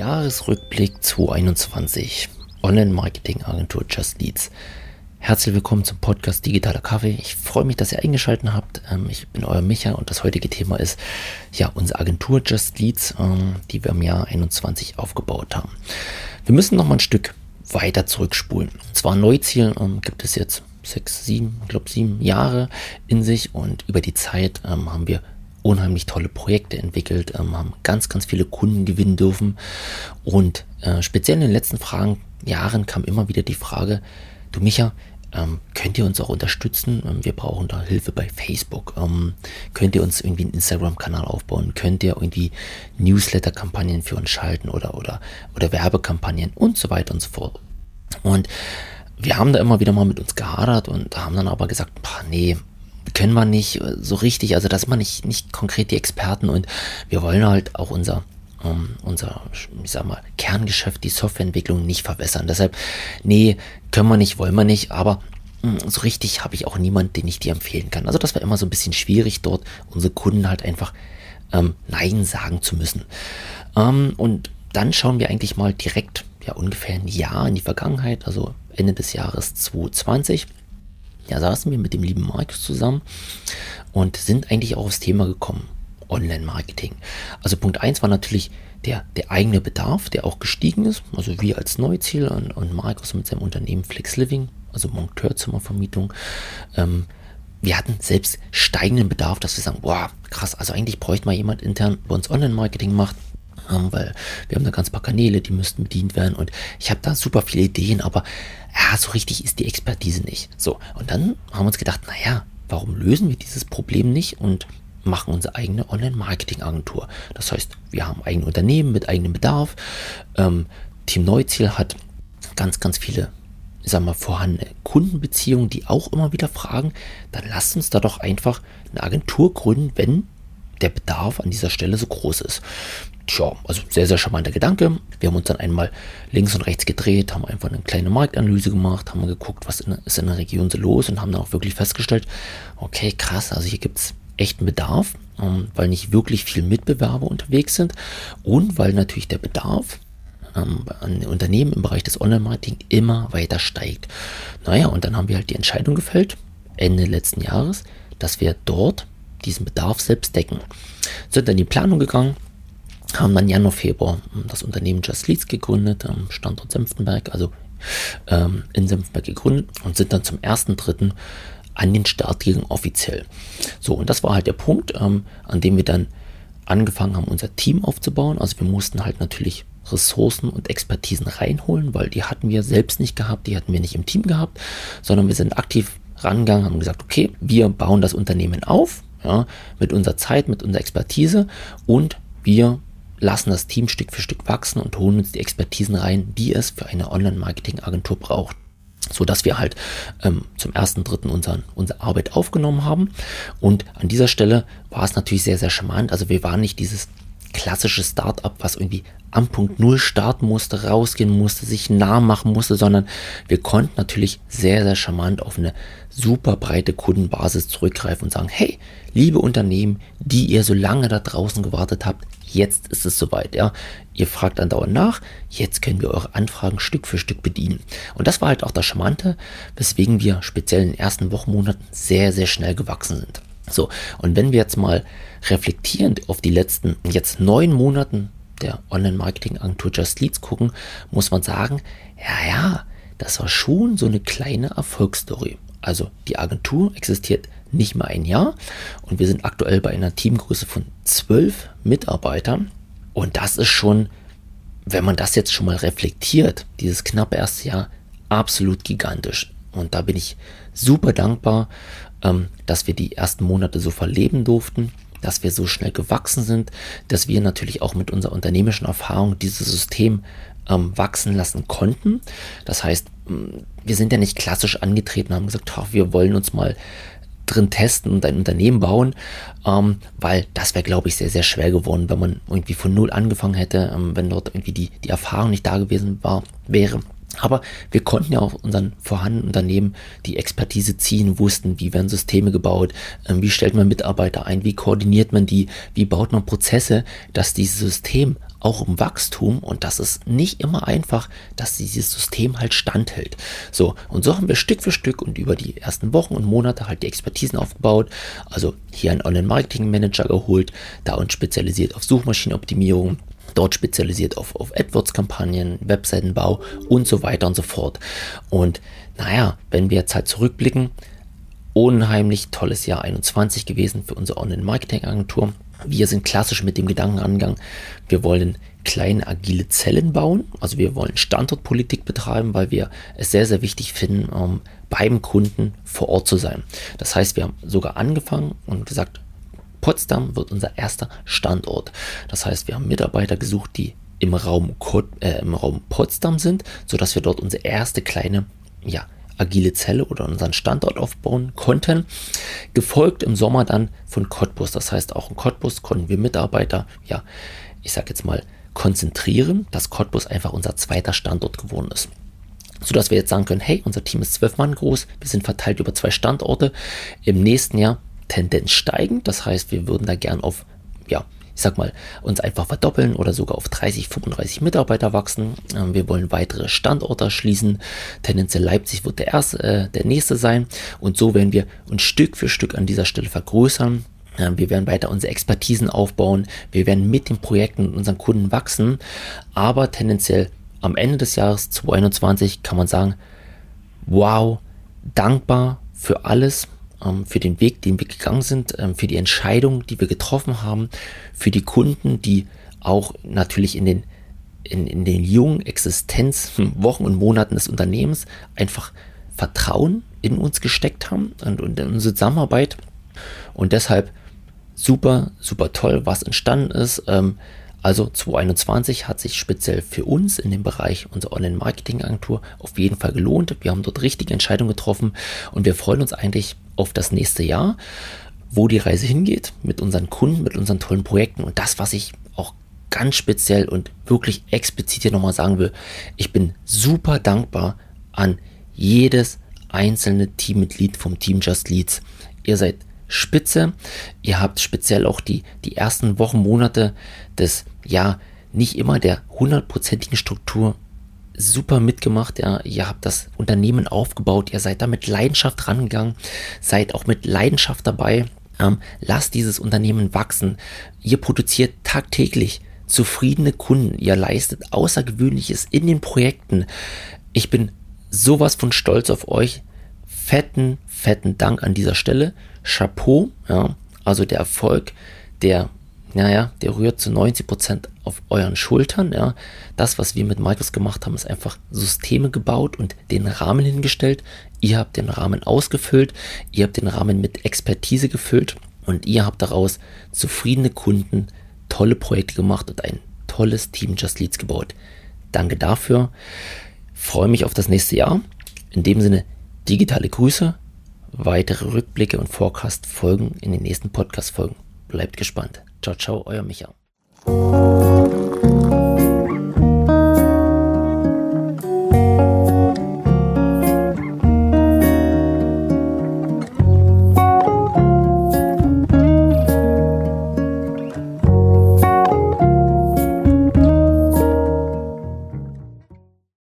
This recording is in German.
Jahresrückblick 2021. Online-Marketing-Agentur Just Leads. Herzlich willkommen zum Podcast Digitaler Kaffee. Ich freue mich, dass ihr eingeschaltet habt. Ähm, ich bin euer Micha und das heutige Thema ist ja unsere Agentur Just Leads, ähm, die wir im Jahr 21 aufgebaut haben. Wir müssen noch mal ein Stück weiter zurückspulen. Und zwar Neuziel ähm, gibt es jetzt sechs, sieben, ich glaube sieben Jahre in sich und über die Zeit haben wir unheimlich tolle Projekte entwickelt, ähm, haben ganz, ganz viele Kunden gewinnen dürfen. Und äh, speziell in den letzten Fragen, Jahren kam immer wieder die Frage, du Micha, ähm, könnt ihr uns auch unterstützen? Ähm, wir brauchen da Hilfe bei Facebook. Ähm, könnt ihr uns irgendwie einen Instagram-Kanal aufbauen? Könnt ihr irgendwie Newsletter-Kampagnen für uns schalten oder, oder, oder Werbekampagnen und so weiter und so fort. Und wir haben da immer wieder mal mit uns gehadert und haben dann aber gesagt, nee, können wir nicht so richtig, also das sind wir nicht, nicht konkret die Experten und wir wollen halt auch unser, um, ähm, unser, ich sag mal, Kerngeschäft, die Softwareentwicklung nicht verwässern. Deshalb, nee, können wir nicht, wollen wir nicht, aber hm, so richtig habe ich auch niemanden, den ich dir empfehlen kann. Also das war immer so ein bisschen schwierig dort, unsere Kunden halt einfach ähm, Nein sagen zu müssen. Ähm, und dann schauen wir eigentlich mal direkt, ja ungefähr ein Jahr in die Vergangenheit, also Ende des Jahres 2020 ja, saßen wir mit dem lieben Markus zusammen und sind eigentlich auch aufs Thema gekommen. Online-Marketing. Also Punkt 1 war natürlich der, der eigene Bedarf, der auch gestiegen ist. Also wir als Neuziel und, und Markus mit seinem Unternehmen Flex Living, also Monteurzimmervermietung. Ähm, wir hatten selbst steigenden Bedarf, dass wir sagen, boah, krass, also eigentlich bräuchte mal jemand intern bei uns Online-Marketing macht, ähm, weil wir haben da ganz paar Kanäle, die müssten bedient werden und ich habe da super viele Ideen, aber ja, so richtig ist die Expertise nicht. So, und dann haben wir uns gedacht, naja, warum lösen wir dieses Problem nicht und machen unsere eigene Online-Marketing-Agentur. Das heißt, wir haben eigene Unternehmen mit eigenem Bedarf. Ähm, Team Neuziel hat ganz, ganz viele, ich sag mal, vorhandene Kundenbeziehungen, die auch immer wieder fragen, dann lasst uns da doch einfach eine Agentur gründen, wenn der Bedarf an dieser Stelle so groß ist. Tja, also sehr, sehr charmanter Gedanke. Wir haben uns dann einmal links und rechts gedreht, haben einfach eine kleine Marktanalyse gemacht, haben geguckt, was in, ist in der Region so los und haben dann auch wirklich festgestellt, okay, krass, also hier gibt es echten Bedarf, ähm, weil nicht wirklich viel Mitbewerber unterwegs sind und weil natürlich der Bedarf ähm, an Unternehmen im Bereich des Online-Marketing immer weiter steigt. Naja, und dann haben wir halt die Entscheidung gefällt, Ende letzten Jahres, dass wir dort diesen Bedarf selbst decken. Sind dann die Planung gegangen, haben dann Januar, Februar das Unternehmen Just Leads gegründet, am Standort Senftenberg, also ähm, in Senftenberg gegründet und sind dann zum 1.3. an den Start gegangen offiziell. So, und das war halt der Punkt, ähm, an dem wir dann angefangen haben, unser Team aufzubauen. Also wir mussten halt natürlich Ressourcen und Expertisen reinholen, weil die hatten wir selbst nicht gehabt, die hatten wir nicht im Team gehabt, sondern wir sind aktiv rangegangen, haben gesagt, okay, wir bauen das Unternehmen auf, ja, mit unserer Zeit, mit unserer Expertise und wir lassen das Team Stück für Stück wachsen und holen uns die Expertisen rein, die es für eine Online-Marketing-Agentur braucht so dass wir halt ähm, zum ersten dritten unseren, unsere Arbeit aufgenommen haben. Und an dieser Stelle war es natürlich sehr, sehr charmant. Also wir waren nicht dieses klassische Startup, was irgendwie am Punkt Null starten musste, rausgehen musste, sich nah machen musste, sondern wir konnten natürlich sehr, sehr charmant auf eine super breite Kundenbasis zurückgreifen und sagen, hey, liebe Unternehmen, die ihr so lange da draußen gewartet habt, jetzt ist es soweit, ja. Ihr fragt andauernd nach, jetzt können wir eure Anfragen Stück für Stück bedienen. Und das war halt auch das Charmante, weswegen wir speziell in den ersten Wochenmonaten sehr, sehr schnell gewachsen sind. So, und wenn wir jetzt mal reflektierend auf die letzten jetzt neun Monaten der Online-Marketing-Agentur Just Leads gucken, muss man sagen, ja, ja, das war schon so eine kleine Erfolgsstory. Also die Agentur existiert nicht mal ein Jahr und wir sind aktuell bei einer Teamgröße von zwölf Mitarbeitern und das ist schon, wenn man das jetzt schon mal reflektiert, dieses knappe erste Jahr, absolut gigantisch. Und da bin ich super dankbar, ähm, dass wir die ersten Monate so verleben durften, dass wir so schnell gewachsen sind, dass wir natürlich auch mit unserer unternehmischen Erfahrung dieses System ähm, wachsen lassen konnten. Das heißt, wir sind ja nicht klassisch angetreten, haben gesagt, wir wollen uns mal drin testen und ein Unternehmen bauen, ähm, weil das wäre, glaube ich, sehr, sehr schwer geworden, wenn man irgendwie von null angefangen hätte, ähm, wenn dort irgendwie die, die Erfahrung nicht da gewesen war, wäre. Aber wir konnten ja auch unseren vorhandenen Unternehmen die Expertise ziehen, wussten, wie werden Systeme gebaut, äh, wie stellt man Mitarbeiter ein, wie koordiniert man die, wie baut man Prozesse, dass dieses System auch im Wachstum und das ist nicht immer einfach, dass dieses System halt standhält. So, und so haben wir Stück für Stück und über die ersten Wochen und Monate halt die Expertisen aufgebaut. Also hier einen Online-Marketing-Manager geholt, da uns spezialisiert auf Suchmaschinenoptimierung, dort spezialisiert auf, auf AdWords-Kampagnen, Webseitenbau und so weiter und so fort. Und naja, wenn wir jetzt halt zurückblicken, unheimlich tolles Jahr 21 gewesen für unsere Online-Marketing-Agentur. Wir sind klassisch mit dem Gedankenangang, wir wollen kleine agile Zellen bauen, also wir wollen Standortpolitik betreiben, weil wir es sehr, sehr wichtig finden, um beim Kunden vor Ort zu sein. Das heißt, wir haben sogar angefangen und gesagt, Potsdam wird unser erster Standort. Das heißt, wir haben Mitarbeiter gesucht, die im Raum, äh, im Raum Potsdam sind, sodass wir dort unsere erste kleine ja, agile Zelle oder unseren Standort aufbauen konnten. Gefolgt im Sommer dann von Cottbus. Das heißt, auch in Cottbus konnten wir Mitarbeiter, ja, ich sag jetzt mal, konzentrieren, dass Cottbus einfach unser zweiter Standort geworden ist. Sodass wir jetzt sagen können, hey, unser Team ist zwölf Mann groß, wir sind verteilt über zwei Standorte. Im nächsten Jahr Tendenz steigend. Das heißt, wir würden da gern auf, ja, ich sag mal, uns einfach verdoppeln oder sogar auf 30, 35 Mitarbeiter wachsen. Ähm, wir wollen weitere Standorte schließen. Tendenziell Leipzig wird der erste, äh, der nächste sein. Und so werden wir uns Stück für Stück an dieser Stelle vergrößern. Ähm, wir werden weiter unsere Expertisen aufbauen. Wir werden mit den Projekten und unseren Kunden wachsen. Aber tendenziell am Ende des Jahres 2021 kann man sagen, wow, dankbar für alles, für den Weg, den wir gegangen sind, ähm, für die Entscheidung, die wir getroffen haben, für die Kunden, die auch natürlich in den, in, in den jungen Existenzwochen und Monaten des Unternehmens einfach Vertrauen in uns gesteckt haben und, und in unsere Zusammenarbeit. Und deshalb super, super toll, was entstanden ist. Ähm, also 2021 hat sich speziell für uns in dem Bereich unserer Online-Marketing-Agentur auf jeden Fall gelohnt. Wir haben dort richtige Entscheidungen getroffen und wir freuen uns eigentlich auf das nächste Jahr, wo die Reise hingeht mit unseren Kunden, mit unseren tollen Projekten. Und das, was ich auch ganz speziell und wirklich explizit hier nochmal sagen will, ich bin super dankbar an jedes einzelne Teammitglied vom Team Just Leads. Ihr seid spitze. Ihr habt speziell auch die, die ersten Wochen, Monate des, ja, nicht immer der hundertprozentigen Struktur super mitgemacht. Ja, ihr habt das Unternehmen aufgebaut. Ihr seid da mit Leidenschaft rangegangen. Seid auch mit Leidenschaft dabei. Ähm, lasst dieses Unternehmen wachsen. Ihr produziert tagtäglich zufriedene Kunden. Ihr leistet Außergewöhnliches in den Projekten. Ich bin sowas von stolz auf euch. Fetten, fetten Dank an dieser Stelle. Chapeau, ja, also der Erfolg, der, naja, der rührt zu 90 Prozent auf euren Schultern, ja. Das, was wir mit Markus gemacht haben, ist einfach Systeme gebaut und den Rahmen hingestellt. Ihr habt den Rahmen ausgefüllt, ihr habt den Rahmen mit Expertise gefüllt und ihr habt daraus zufriedene Kunden, tolle Projekte gemacht und ein tolles Team Just Leads gebaut. Danke dafür. Freue mich auf das nächste Jahr. In dem Sinne, digitale Grüße Weitere Rückblicke und Forecast folgen in den nächsten Podcast-Folgen. Bleibt gespannt. Ciao, ciao, euer Micha.